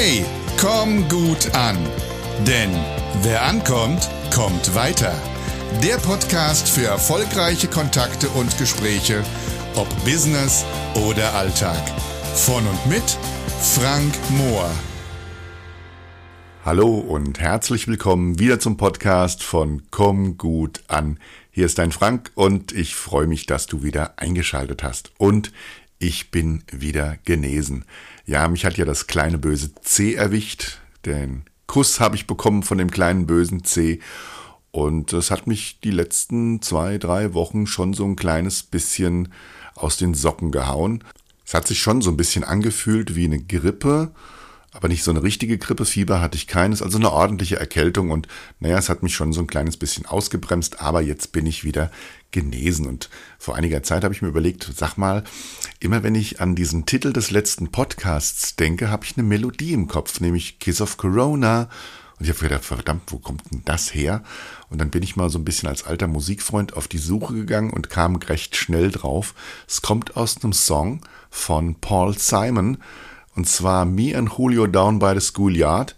Hey, komm gut an. Denn wer ankommt, kommt weiter. Der Podcast für erfolgreiche Kontakte und Gespräche, ob Business oder Alltag. Von und mit Frank Mohr. Hallo und herzlich willkommen wieder zum Podcast von Komm gut an. Hier ist dein Frank und ich freue mich, dass du wieder eingeschaltet hast. Und ich bin wieder genesen. Ja, mich hat ja das kleine böse C erwischt. Den Kuss habe ich bekommen von dem kleinen bösen C. Und das hat mich die letzten zwei, drei Wochen schon so ein kleines bisschen aus den Socken gehauen. Es hat sich schon so ein bisschen angefühlt wie eine Grippe aber nicht so eine richtige Grippefieber hatte ich keines, also eine ordentliche Erkältung und naja, es hat mich schon so ein kleines bisschen ausgebremst, aber jetzt bin ich wieder genesen und vor einiger Zeit habe ich mir überlegt, sag mal, immer wenn ich an diesen Titel des letzten Podcasts denke, habe ich eine Melodie im Kopf, nämlich Kiss of Corona und ich habe gedacht, verdammt, wo kommt denn das her? Und dann bin ich mal so ein bisschen als alter Musikfreund auf die Suche gegangen und kam recht schnell drauf. Es kommt aus einem Song von Paul Simon und zwar Me and Julio Down by the Schoolyard.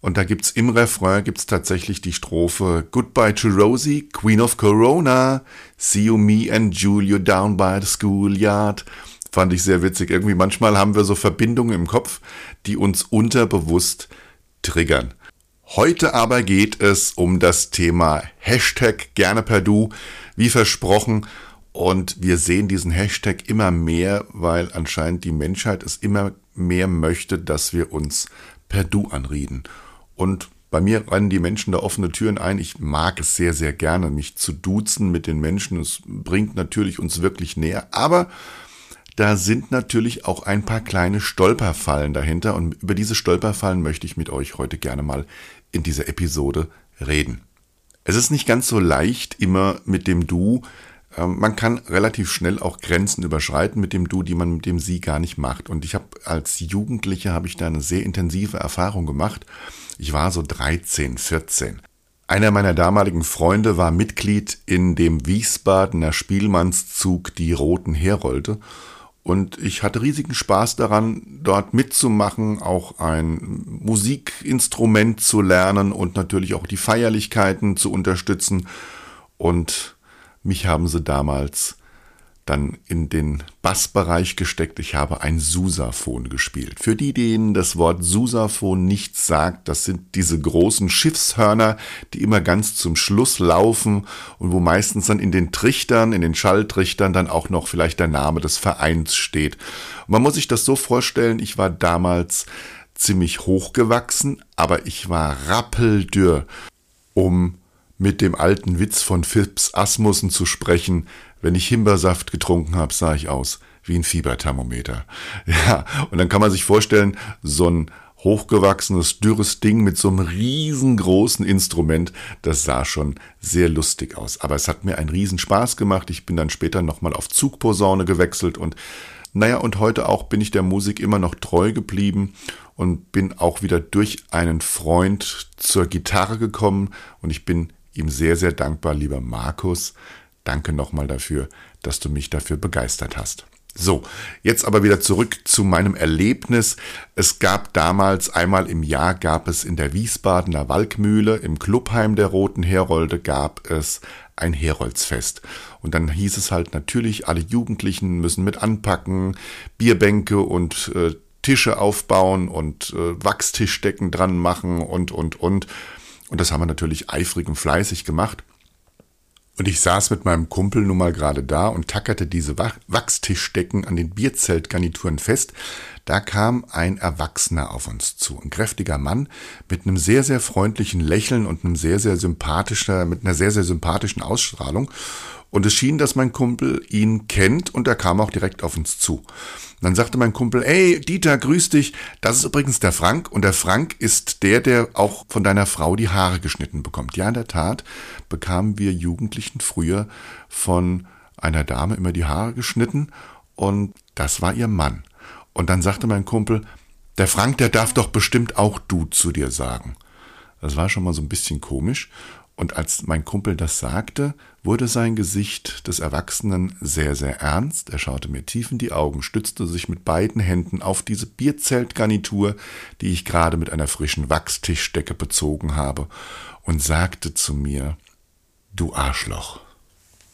Und da gibt's im Refrain gibt's tatsächlich die Strophe Goodbye to Rosie, Queen of Corona, See you me and Julio down by the schoolyard. Fand ich sehr witzig. Irgendwie manchmal haben wir so Verbindungen im Kopf, die uns unterbewusst triggern. Heute aber geht es um das Thema Hashtag gerne per Du. Wie versprochen, und wir sehen diesen Hashtag immer mehr, weil anscheinend die Menschheit es immer mehr möchte, dass wir uns per Du anreden. Und bei mir rennen die Menschen da offene Türen ein. Ich mag es sehr, sehr gerne, mich zu duzen mit den Menschen. Es bringt natürlich uns wirklich näher. Aber da sind natürlich auch ein paar kleine Stolperfallen dahinter. Und über diese Stolperfallen möchte ich mit euch heute gerne mal in dieser Episode reden. Es ist nicht ganz so leicht, immer mit dem Du man kann relativ schnell auch Grenzen überschreiten mit dem Du, die man mit dem Sie gar nicht macht. Und ich habe als Jugendlicher habe ich da eine sehr intensive Erfahrung gemacht. Ich war so 13, 14. Einer meiner damaligen Freunde war Mitglied in dem Wiesbadener Spielmannszug Die Roten Herolde. Und ich hatte riesigen Spaß daran, dort mitzumachen, auch ein Musikinstrument zu lernen und natürlich auch die Feierlichkeiten zu unterstützen. Und mich haben sie damals dann in den Bassbereich gesteckt. Ich habe ein Susaphon gespielt. Für die, denen das Wort Susaphon nichts sagt, das sind diese großen Schiffshörner, die immer ganz zum Schluss laufen und wo meistens dann in den Trichtern, in den Schalltrichtern dann auch noch vielleicht der Name des Vereins steht. Und man muss sich das so vorstellen, ich war damals ziemlich hochgewachsen, aber ich war rappeldürr, um mit dem alten Witz von Phipps Asmussen zu sprechen, wenn ich Himbeersaft getrunken habe, sah ich aus wie ein Fieberthermometer. Ja, und dann kann man sich vorstellen, so ein hochgewachsenes, dürres Ding mit so einem riesengroßen Instrument, das sah schon sehr lustig aus. Aber es hat mir einen riesen Spaß gemacht. Ich bin dann später nochmal auf Zugposaune gewechselt und naja, und heute auch bin ich der Musik immer noch treu geblieben und bin auch wieder durch einen Freund zur Gitarre gekommen und ich bin ihm sehr, sehr dankbar, lieber Markus. Danke nochmal dafür, dass du mich dafür begeistert hast. So, jetzt aber wieder zurück zu meinem Erlebnis. Es gab damals einmal im Jahr gab es in der Wiesbadener Walkmühle im Clubheim der Roten Herolde gab es ein Heroldsfest. Und dann hieß es halt natürlich, alle Jugendlichen müssen mit anpacken, Bierbänke und äh, Tische aufbauen und äh, Wachstischdecken dran machen und, und, und. Und das haben wir natürlich eifrig und fleißig gemacht. Und ich saß mit meinem Kumpel nun mal gerade da und tackerte diese Wachstischdecken an den Bierzeltgarnituren fest. Da kam ein Erwachsener auf uns zu, ein kräftiger Mann mit einem sehr, sehr freundlichen Lächeln und einem sehr, sehr sympathischer, mit einer sehr, sehr sympathischen Ausstrahlung. Und es schien, dass mein Kumpel ihn kennt und er kam auch direkt auf uns zu. Und dann sagte mein Kumpel, ey, Dieter, grüß dich. Das ist übrigens der Frank und der Frank ist der, der auch von deiner Frau die Haare geschnitten bekommt. Ja, in der Tat bekamen wir Jugendlichen früher von einer Dame immer die Haare geschnitten und das war ihr Mann. Und dann sagte mein Kumpel, der Frank, der darf doch bestimmt auch du zu dir sagen. Das war schon mal so ein bisschen komisch. Und als mein Kumpel das sagte, wurde sein Gesicht des Erwachsenen sehr, sehr ernst. Er schaute mir tief in die Augen, stützte sich mit beiden Händen auf diese Bierzeltgarnitur, die ich gerade mit einer frischen Wachstischdecke bezogen habe, und sagte zu mir, Du Arschloch.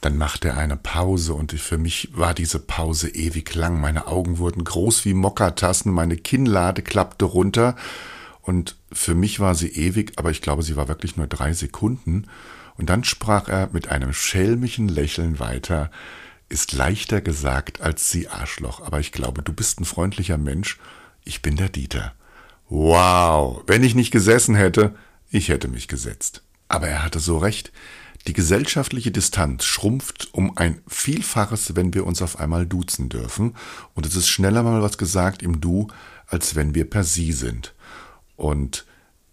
Dann machte er eine Pause und für mich war diese Pause ewig lang. Meine Augen wurden groß wie Mokatassen, meine Kinnlade klappte runter und für mich war sie ewig, aber ich glaube, sie war wirklich nur drei Sekunden. Und dann sprach er mit einem schelmischen Lächeln weiter, ist leichter gesagt als Sie Arschloch, aber ich glaube, du bist ein freundlicher Mensch. Ich bin der Dieter. Wow, wenn ich nicht gesessen hätte, ich hätte mich gesetzt. Aber er hatte so recht. Die gesellschaftliche Distanz schrumpft um ein Vielfaches, wenn wir uns auf einmal duzen dürfen. Und es ist schneller mal was gesagt im Du, als wenn wir per Sie sind. Und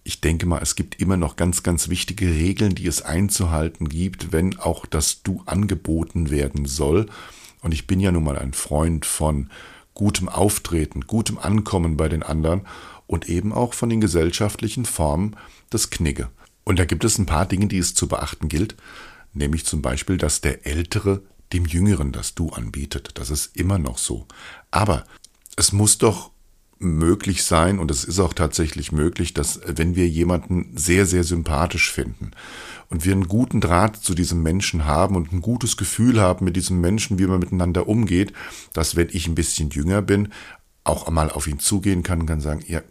ich denke mal, es gibt immer noch ganz, ganz wichtige Regeln, die es einzuhalten gibt, wenn auch das Du angeboten werden soll. Und ich bin ja nun mal ein Freund von gutem Auftreten, gutem Ankommen bei den anderen und eben auch von den gesellschaftlichen Formen des Knigge. Und da gibt es ein paar Dinge, die es zu beachten gilt, nämlich zum Beispiel, dass der Ältere dem Jüngeren das Du anbietet. Das ist immer noch so. Aber es muss doch möglich sein, und es ist auch tatsächlich möglich, dass wenn wir jemanden sehr, sehr sympathisch finden und wir einen guten Draht zu diesem Menschen haben und ein gutes Gefühl haben mit diesem Menschen, wie man miteinander umgeht, dass wenn ich ein bisschen jünger bin, auch einmal auf ihn zugehen kann und kann sagen, ja,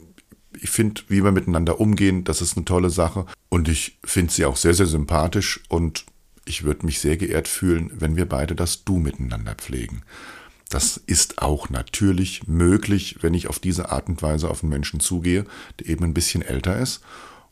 ich finde, wie wir miteinander umgehen, das ist eine tolle Sache. Und ich finde sie auch sehr, sehr sympathisch und ich würde mich sehr geehrt fühlen, wenn wir beide das Du miteinander pflegen. Das ist auch natürlich möglich, wenn ich auf diese Art und Weise auf einen Menschen zugehe, der eben ein bisschen älter ist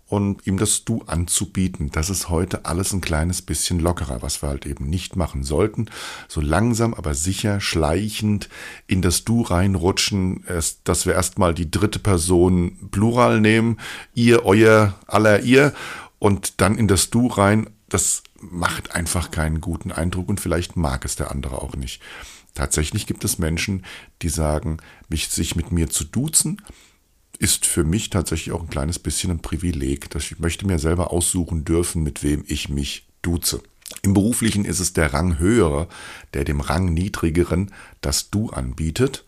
und ihm das Du anzubieten. Das ist heute alles ein kleines bisschen lockerer, was wir halt eben nicht machen sollten. So langsam, aber sicher, schleichend in das Du reinrutschen, dass wir erstmal die dritte Person Plural nehmen, ihr, euer, aller, ihr und dann in das Du rein. Das macht einfach keinen guten Eindruck und vielleicht mag es der andere auch nicht. Tatsächlich gibt es Menschen, die sagen, mich, sich mit mir zu duzen, ist für mich tatsächlich auch ein kleines bisschen ein Privileg. Dass ich möchte mir selber aussuchen dürfen, mit wem ich mich duze. Im beruflichen ist es der Rang höhere, der dem Rang niedrigeren das Du anbietet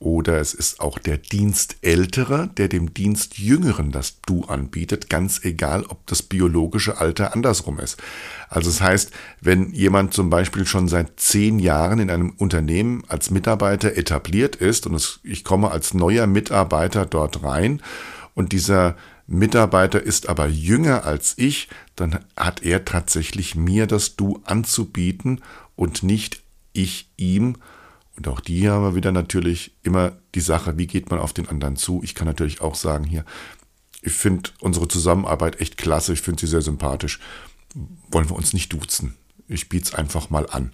oder es ist auch der Dienstältere, der dem Dienstjüngeren das Du anbietet, ganz egal, ob das biologische Alter andersrum ist. Also das heißt, wenn jemand zum Beispiel schon seit zehn Jahren in einem Unternehmen als Mitarbeiter etabliert ist und es, ich komme als neuer Mitarbeiter dort rein und dieser Mitarbeiter ist aber jünger als ich, dann hat er tatsächlich mir das Du anzubieten und nicht ich ihm und auch die haben wir wieder natürlich immer die Sache, wie geht man auf den anderen zu. Ich kann natürlich auch sagen hier, ich finde unsere Zusammenarbeit echt klasse, ich finde sie sehr sympathisch. Wollen wir uns nicht duzen? Ich biete es einfach mal an.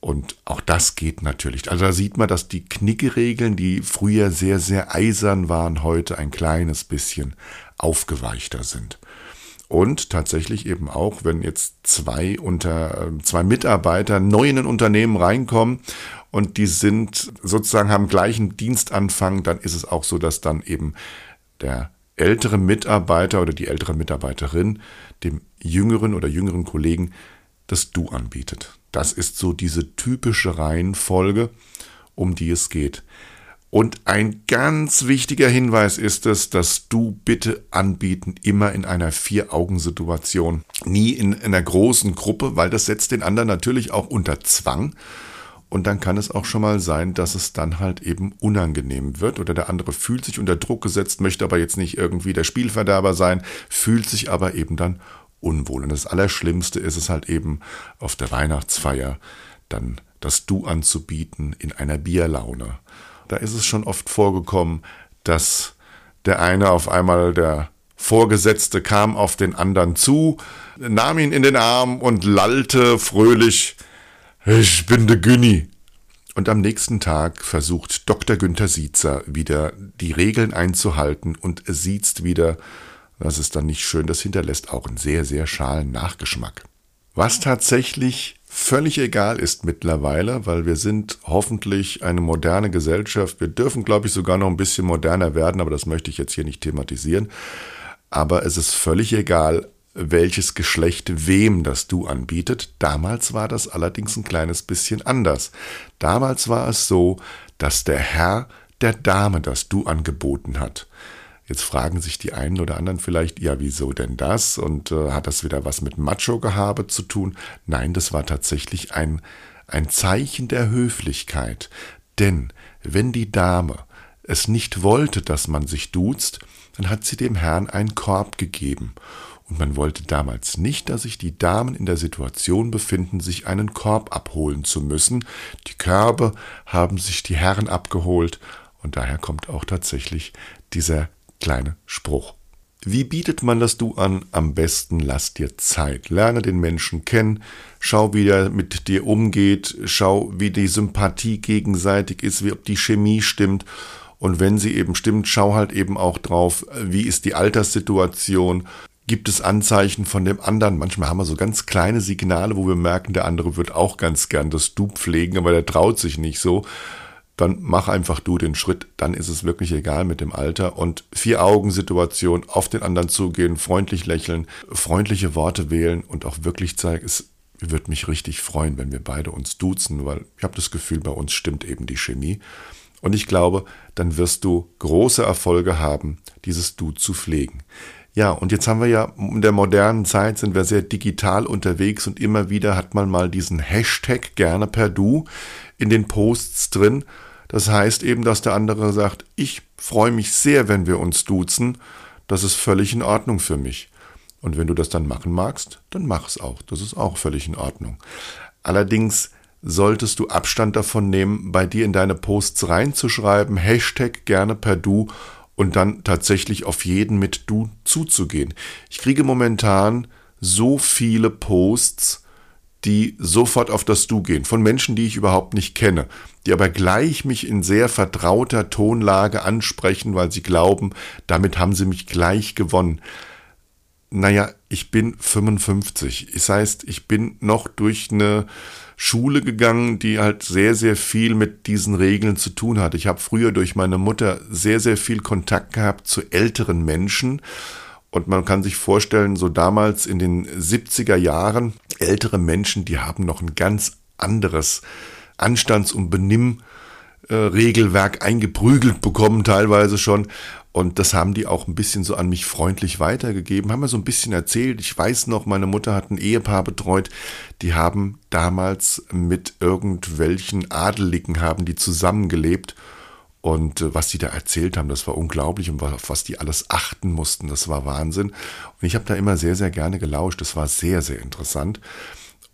Und auch das geht natürlich. Also da sieht man, dass die Knickeregeln, die früher sehr, sehr eisern waren, heute ein kleines bisschen aufgeweichter sind. Und tatsächlich eben auch, wenn jetzt zwei unter zwei Mitarbeiter neu in ein Unternehmen reinkommen und die sind sozusagen haben gleichen Dienstanfang, dann ist es auch so, dass dann eben der ältere Mitarbeiter oder die ältere Mitarbeiterin dem jüngeren oder jüngeren Kollegen das Du anbietet. Das ist so diese typische Reihenfolge, um die es geht. Und ein ganz wichtiger Hinweis ist es, dass du bitte anbieten immer in einer Vier-Augen-Situation, nie in einer großen Gruppe, weil das setzt den anderen natürlich auch unter Zwang. Und dann kann es auch schon mal sein, dass es dann halt eben unangenehm wird oder der andere fühlt sich unter Druck gesetzt, möchte aber jetzt nicht irgendwie der Spielverderber sein, fühlt sich aber eben dann unwohl. Und das Allerschlimmste ist es halt eben auf der Weihnachtsfeier dann das Du anzubieten in einer Bierlaune da ist es schon oft vorgekommen, dass der eine auf einmal der Vorgesetzte kam auf den anderen zu, nahm ihn in den Arm und lallte fröhlich, ich bin der Günni. Und am nächsten Tag versucht Dr. Günther Sietzer wieder die Regeln einzuhalten und siezt wieder. Das ist dann nicht schön, das hinterlässt auch einen sehr, sehr schalen Nachgeschmack. Was tatsächlich völlig egal ist mittlerweile, weil wir sind hoffentlich eine moderne Gesellschaft. Wir dürfen, glaube ich, sogar noch ein bisschen moderner werden, aber das möchte ich jetzt hier nicht thematisieren. Aber es ist völlig egal, welches Geschlecht wem das Du anbietet. Damals war das allerdings ein kleines bisschen anders. Damals war es so, dass der Herr der Dame das Du angeboten hat. Jetzt fragen sich die einen oder anderen vielleicht, ja, wieso denn das? Und äh, hat das wieder was mit Macho-Gehabe zu tun? Nein, das war tatsächlich ein, ein Zeichen der Höflichkeit. Denn wenn die Dame es nicht wollte, dass man sich duzt, dann hat sie dem Herrn einen Korb gegeben. Und man wollte damals nicht, dass sich die Damen in der Situation befinden, sich einen Korb abholen zu müssen. Die Körbe haben sich die Herren abgeholt und daher kommt auch tatsächlich dieser kleine Spruch. Wie bietet man das Du an? Am besten lass dir Zeit. Lerne den Menschen kennen, schau, wie er mit dir umgeht, schau, wie die Sympathie gegenseitig ist, wie ob die Chemie stimmt. Und wenn sie eben stimmt, schau halt eben auch drauf, wie ist die Alterssituation, gibt es Anzeichen von dem anderen. Manchmal haben wir so ganz kleine Signale, wo wir merken, der andere wird auch ganz gern das Du pflegen, aber der traut sich nicht so dann mach einfach du den Schritt, dann ist es wirklich egal mit dem Alter und Vier-Augen-Situation, auf den anderen zugehen, freundlich lächeln, freundliche Worte wählen und auch wirklich zeigen, es würde mich richtig freuen, wenn wir beide uns duzen, weil ich habe das Gefühl, bei uns stimmt eben die Chemie. Und ich glaube, dann wirst du große Erfolge haben, dieses Du zu pflegen. Ja, und jetzt haben wir ja in der modernen Zeit sind wir sehr digital unterwegs und immer wieder hat man mal diesen Hashtag gerne per Du in den Posts drin das heißt eben, dass der andere sagt, ich freue mich sehr, wenn wir uns duzen, das ist völlig in Ordnung für mich. Und wenn du das dann machen magst, dann mach es auch, das ist auch völlig in Ordnung. Allerdings solltest du Abstand davon nehmen, bei dir in deine Posts reinzuschreiben, Hashtag gerne per Du und dann tatsächlich auf jeden mit Du zuzugehen. Ich kriege momentan so viele Posts, die sofort auf das Du gehen, von Menschen, die ich überhaupt nicht kenne, die aber gleich mich in sehr vertrauter Tonlage ansprechen, weil sie glauben, damit haben sie mich gleich gewonnen. Naja, ich bin 55. Das heißt, ich bin noch durch eine Schule gegangen, die halt sehr, sehr viel mit diesen Regeln zu tun hat. Ich habe früher durch meine Mutter sehr, sehr viel Kontakt gehabt zu älteren Menschen und man kann sich vorstellen, so damals in den 70er Jahren, ältere Menschen, die haben noch ein ganz anderes Anstands- und Benimmregelwerk eingeprügelt bekommen, teilweise schon. Und das haben die auch ein bisschen so an mich freundlich weitergegeben, haben mir so ein bisschen erzählt. Ich weiß noch, meine Mutter hat ein Ehepaar betreut, die haben damals mit irgendwelchen Adeligen haben die zusammengelebt und äh, was die da erzählt haben, das war unglaublich und auf was die alles achten mussten, das war Wahnsinn. Und ich habe da immer sehr, sehr gerne gelauscht. Das war sehr, sehr interessant.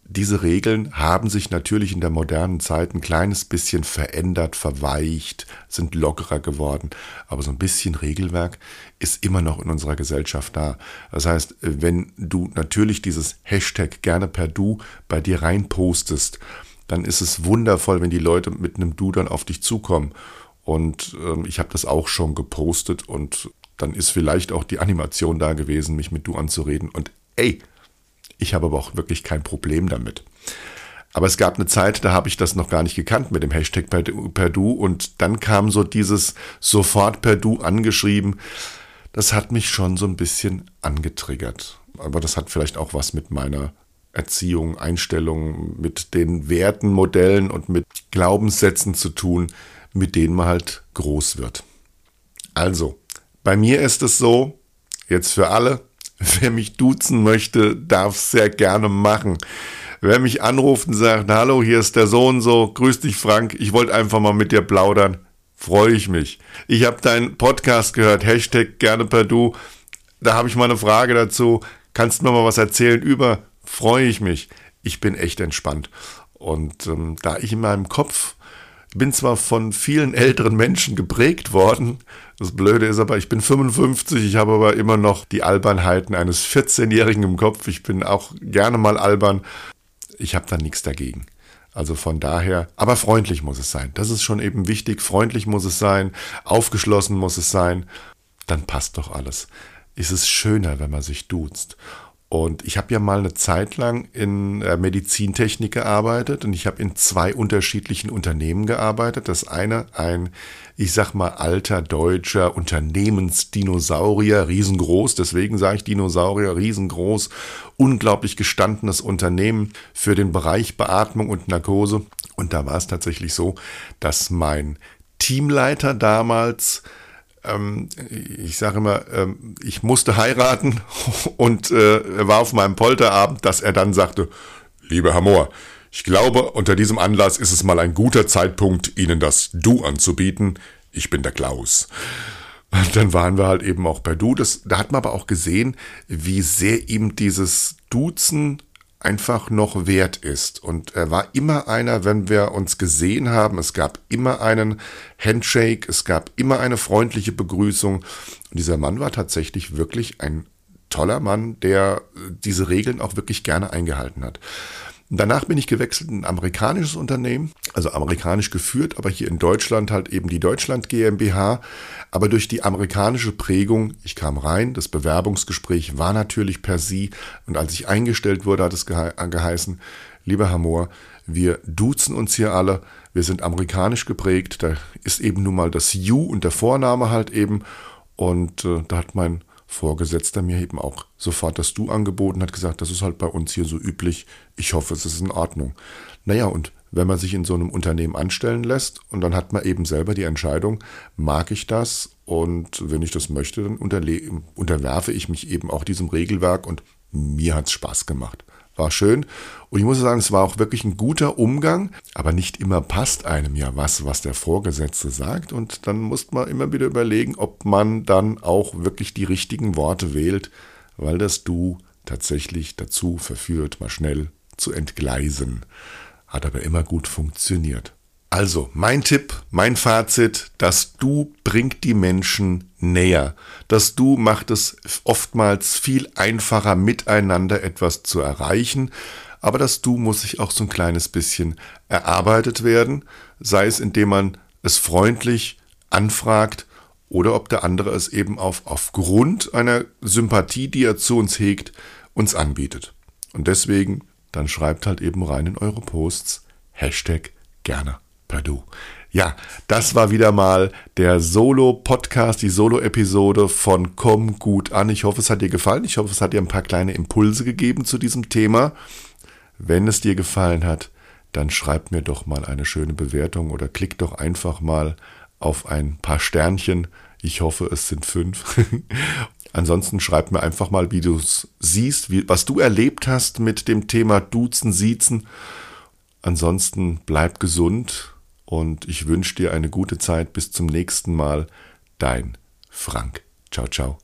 Diese Regeln haben sich natürlich in der modernen Zeit ein kleines bisschen verändert, verweicht, sind lockerer geworden. Aber so ein bisschen Regelwerk ist immer noch in unserer Gesellschaft da. Das heißt, wenn du natürlich dieses Hashtag gerne per Du bei dir reinpostest, dann ist es wundervoll, wenn die Leute mit einem Du dann auf dich zukommen. Und ähm, ich habe das auch schon gepostet und dann ist vielleicht auch die Animation da gewesen, mich mit du anzureden. Und ey, ich habe aber auch wirklich kein Problem damit. Aber es gab eine Zeit, da habe ich das noch gar nicht gekannt mit dem Hashtag per, per Du und dann kam so dieses sofort per Du angeschrieben. Das hat mich schon so ein bisschen angetriggert. Aber das hat vielleicht auch was mit meiner Erziehung, Einstellung, mit den Werten, Modellen und mit Glaubenssätzen zu tun, mit denen man halt groß wird. Also, bei mir ist es so, jetzt für alle, wer mich duzen möchte, darf es sehr gerne machen. Wer mich anruft und sagt, hallo, hier ist der Sohn so, grüß dich Frank, ich wollte einfach mal mit dir plaudern, freue ich mich. Ich habe deinen Podcast gehört, Hashtag gerne per Du, da habe ich mal eine Frage dazu, kannst du mir mal was erzählen über, freue ich mich. Ich bin echt entspannt. Und ähm, da ich in meinem Kopf bin zwar von vielen älteren Menschen geprägt worden. Das Blöde ist aber, ich bin 55, ich habe aber immer noch die Albernheiten eines 14-Jährigen im Kopf. Ich bin auch gerne mal albern. Ich habe da nichts dagegen. Also von daher, aber freundlich muss es sein. Das ist schon eben wichtig. Freundlich muss es sein, aufgeschlossen muss es sein. Dann passt doch alles. Es ist schöner, wenn man sich duzt. Und ich habe ja mal eine Zeit lang in äh, Medizintechnik gearbeitet und ich habe in zwei unterschiedlichen Unternehmen gearbeitet. Das eine ein, ich sag mal, alter deutscher Unternehmensdinosaurier, riesengroß, deswegen sage ich Dinosaurier, riesengroß, unglaublich gestandenes Unternehmen für den Bereich Beatmung und Narkose. Und da war es tatsächlich so, dass mein Teamleiter damals ähm, ich sage immer, ähm, ich musste heiraten und äh, war auf meinem Polterabend, dass er dann sagte, lieber Herr Mohr, ich glaube, unter diesem Anlass ist es mal ein guter Zeitpunkt, Ihnen das Du anzubieten. Ich bin der Klaus. Und dann waren wir halt eben auch bei Du. Das, da hat man aber auch gesehen, wie sehr ihm dieses Duzen einfach noch wert ist. Und er war immer einer, wenn wir uns gesehen haben, es gab immer einen Handshake, es gab immer eine freundliche Begrüßung. Und dieser Mann war tatsächlich wirklich ein toller Mann, der diese Regeln auch wirklich gerne eingehalten hat. Danach bin ich gewechselt in ein amerikanisches Unternehmen, also amerikanisch geführt, aber hier in Deutschland halt eben die Deutschland GmbH. Aber durch die amerikanische Prägung, ich kam rein, das Bewerbungsgespräch war natürlich per Sie. Und als ich eingestellt wurde, hat es gehe geheißen, lieber Herr Mohr, wir duzen uns hier alle, wir sind amerikanisch geprägt, da ist eben nun mal das You und der Vorname halt eben. Und äh, da hat mein Vorgesetzter mir eben auch sofort das Du angeboten, hat gesagt, das ist halt bei uns hier so üblich. Ich hoffe, es ist in Ordnung. Naja, und wenn man sich in so einem Unternehmen anstellen lässt und dann hat man eben selber die Entscheidung, mag ich das und wenn ich das möchte, dann unterwerfe ich mich eben auch diesem Regelwerk und mir hat es Spaß gemacht war schön. Und ich muss sagen, es war auch wirklich ein guter Umgang, aber nicht immer passt einem ja was, was der Vorgesetzte sagt. Und dann muss man immer wieder überlegen, ob man dann auch wirklich die richtigen Worte wählt, weil das Du tatsächlich dazu verführt, mal schnell zu entgleisen. Hat aber immer gut funktioniert. Also, mein Tipp, mein Fazit, das Du bringt die Menschen näher. Das Du macht es oftmals viel einfacher, miteinander etwas zu erreichen. Aber das Du muss sich auch so ein kleines bisschen erarbeitet werden, sei es indem man es freundlich anfragt oder ob der andere es eben auf, aufgrund einer Sympathie, die er zu uns hegt, uns anbietet. Und deswegen, dann schreibt halt eben rein in eure Posts Hashtag gerne. Perdue. Ja, das war wieder mal der Solo-Podcast, die Solo-Episode von Komm gut an. Ich hoffe, es hat dir gefallen. Ich hoffe, es hat dir ein paar kleine Impulse gegeben zu diesem Thema. Wenn es dir gefallen hat, dann schreib mir doch mal eine schöne Bewertung oder klick doch einfach mal auf ein paar Sternchen. Ich hoffe, es sind fünf. Ansonsten schreib mir einfach mal, wie du es siehst, wie, was du erlebt hast mit dem Thema Duzen, Siezen. Ansonsten bleib gesund und ich wünsche dir eine gute Zeit. Bis zum nächsten Mal. Dein Frank. Ciao, ciao.